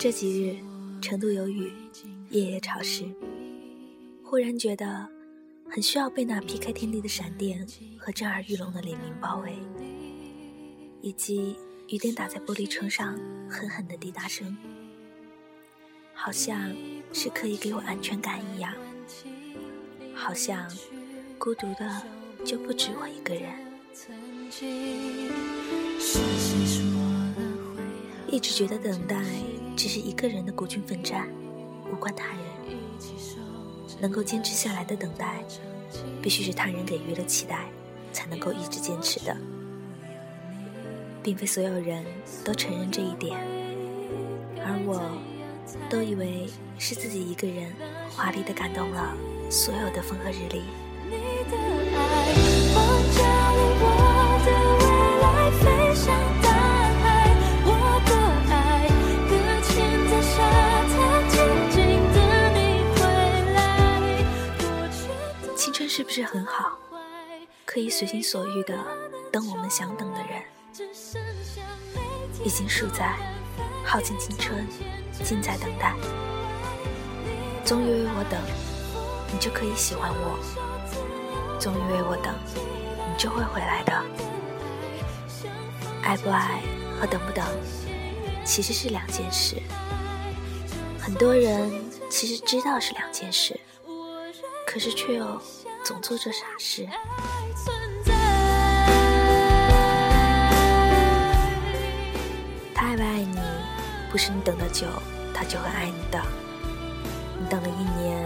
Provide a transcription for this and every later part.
这几日，成都有雨，夜夜潮湿。忽然觉得，很需要被那劈开天地的闪电和震耳欲聋的雷鸣包围，以及雨点打在玻璃窗上狠狠的滴答声，好像是可以给我安全感一样。好像，孤独的就不止我一个人。一直觉得等待。只是一个人的孤军奋战，无关他人。能够坚持下来的等待，必须是他人给予了期待，才能够一直坚持的。并非所有人都承认这一点，而我，都以为是自己一个人华丽的感动了所有的风和日丽。青春是不是很好？可以随心所欲的等我们想等的人。已经数在耗尽青春，尽在等待。总以为我等，你就可以喜欢我；总以为我等，你就会回来的。爱不爱和等不等，其实是两件事。很多人其实知道是两件事，可是却又。总做这傻事。他爱不爱你，不是你等的久，他就会爱你的。你等了一、年、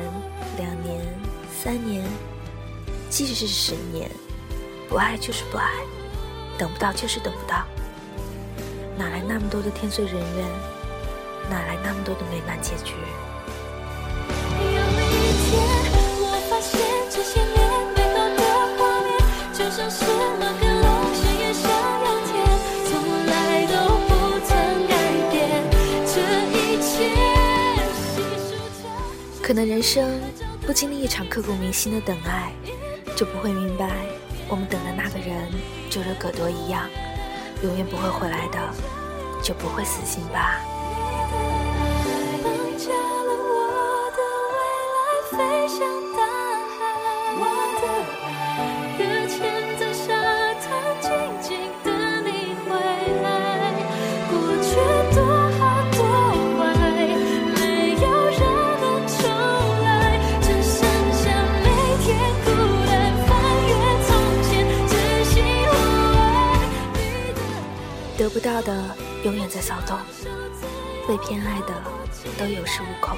三年，即使是十年，不爱就是不爱，等不到就是等不到。哪来那么多的天遂人愿？哪来那么多的美满结局？可能人生不经历一场刻骨铭心的等爱，就不会明白我们等的那个人就如葛多一样，永远不会回来的，就不会死心吧。得不到的永远在骚动，被偏爱的都有恃无恐。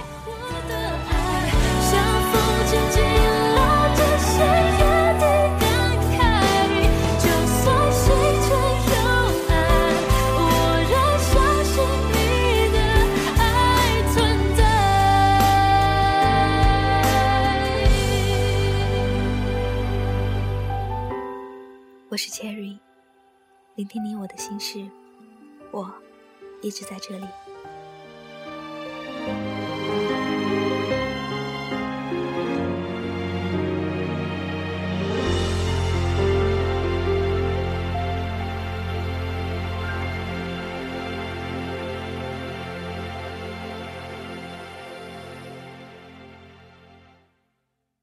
我是 Cherry。聆听你我的心事，我一直在这里。